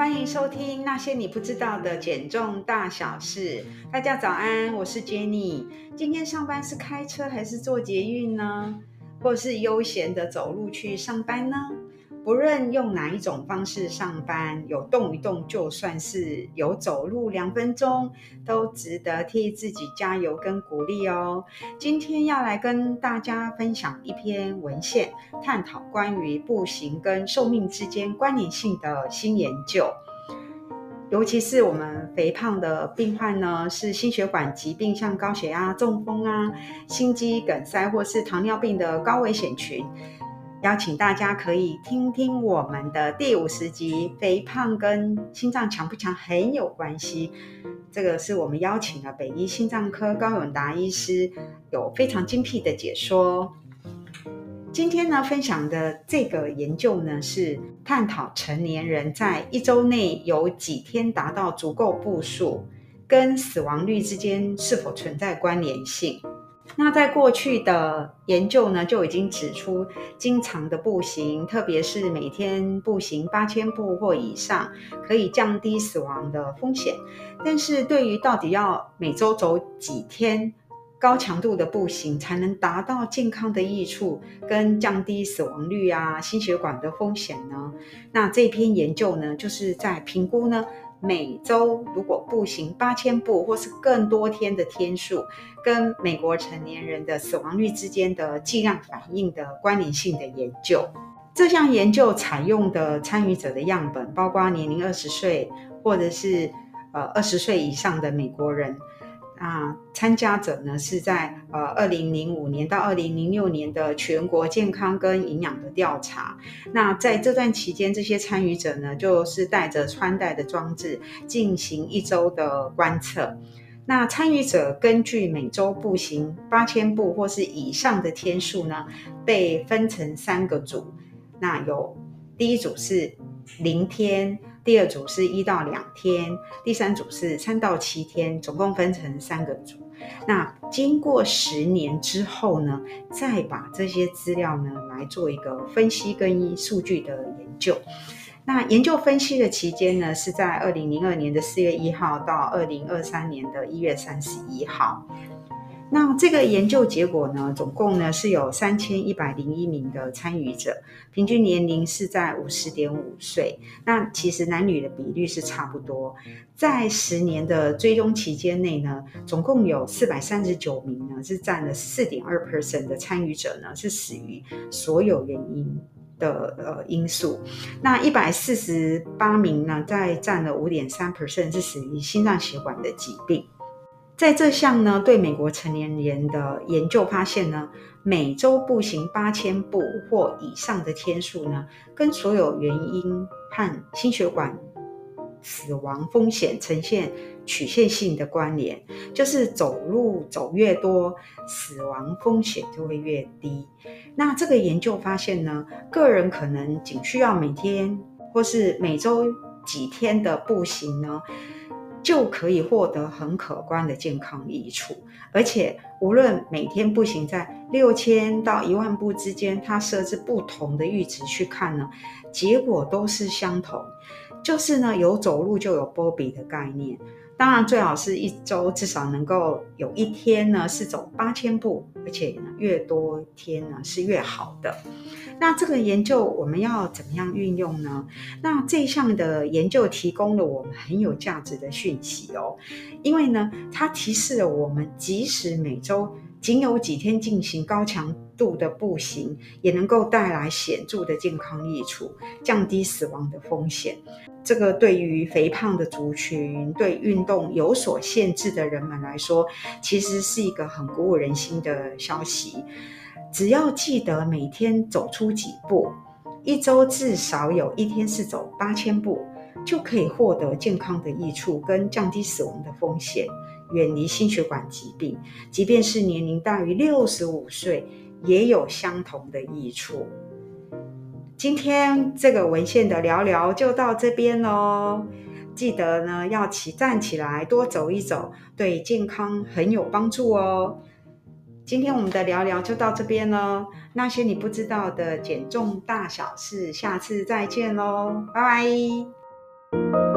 欢迎收听那些你不知道的减重大小事。大家早安，我是 Jenny。今天上班是开车还是坐捷运呢？或是悠闲的走路去上班呢？不论用哪一种方式上班，有动一动，就算是有走路两分钟，都值得替自己加油跟鼓励哦。今天要来跟大家分享一篇文献，探讨关于步行跟寿命之间关联性的新研究。尤其是我们肥胖的病患呢，是心血管疾病，像高血压、中风啊、心肌梗塞或是糖尿病的高危险群。邀请大家可以听听我们的第五十集，肥胖跟心脏强不强很有关系。这个是我们邀请了北医心脏科高永达医师，有非常精辟的解说。今天呢，分享的这个研究呢，是探讨成年人在一周内有几天达到足够步数，跟死亡率之间是否存在关联性。那在过去的研究呢，就已经指出，经常的步行，特别是每天步行八千步或以上，可以降低死亡的风险。但是对于到底要每周走几天高强度的步行，才能达到健康的益处跟降低死亡率啊、心血管的风险呢？那这篇研究呢，就是在评估呢。每周如果步行八千步或是更多天的天数，跟美国成年人的死亡率之间的剂量反应的关联性的研究。这项研究采用的参与者的样本，包括年龄二十岁或者是呃二十岁以上的美国人。啊，参加者呢是在呃二零零五年到二零零六年的全国健康跟营养的调查。那在这段期间，这些参与者呢就是带着穿戴的装置进行一周的观测。那参与者根据每周步行八千步或是以上的天数呢，被分成三个组。那有第一组是零天。第二组是一到两天，第三组是三到七天，总共分成三个组。那经过十年之后呢，再把这些资料呢来做一个分析跟数据的研究。那研究分析的期间呢，是在二零零二年的四月一号到二零二三年的一月三十一号。那这个研究结果呢，总共呢是有三千一百零一名的参与者，平均年龄是在五十点五岁。那其实男女的比率是差不多。在十年的追踪期间内呢，总共有四百三十九名呢是占了四点二 percent 的参与者呢是死于所有原因的呃因素。那一百四十八名呢在占了五点三 percent 是死于心脏血管的疾病。在这项呢，对美国成年人的研究发现呢，每周步行八千步或以上的天数呢，跟所有原因和心血管死亡风险呈现曲线性的关联，就是走路走越多，死亡风险就会越低。那这个研究发现呢，个人可能仅需要每天或是每周几天的步行呢，就可以获得很可观的健康益处，而且无论每天步行在六千到一万步之间，它设置不同的阈值去看呢，结果都是相同，就是呢有走路就有波比的概念。当然最好是一周至少能够有一天呢是走八千步，而且呢越多天呢是越好的。那这个研究我们要怎么样运用呢？那这一项的研究提供了我们很有价值的讯息哦，因为呢，它提示了我们，即使每周仅有几天进行高强度的步行，也能够带来显著的健康益处，降低死亡的风险。这个对于肥胖的族群、对运动有所限制的人们来说，其实是一个很鼓舞人心的消息。只要记得每天走出几步，一周至少有一天是走八千步，就可以获得健康的益处跟降低死亡的风险，远离心血管疾病。即便是年龄大于六十五岁，也有相同的益处。今天这个文献的聊聊就到这边喽。记得呢要起站起来，多走一走，对健康很有帮助哦。今天我们的聊聊就到这边喽，那些你不知道的减重大小事，下次再见喽，拜拜。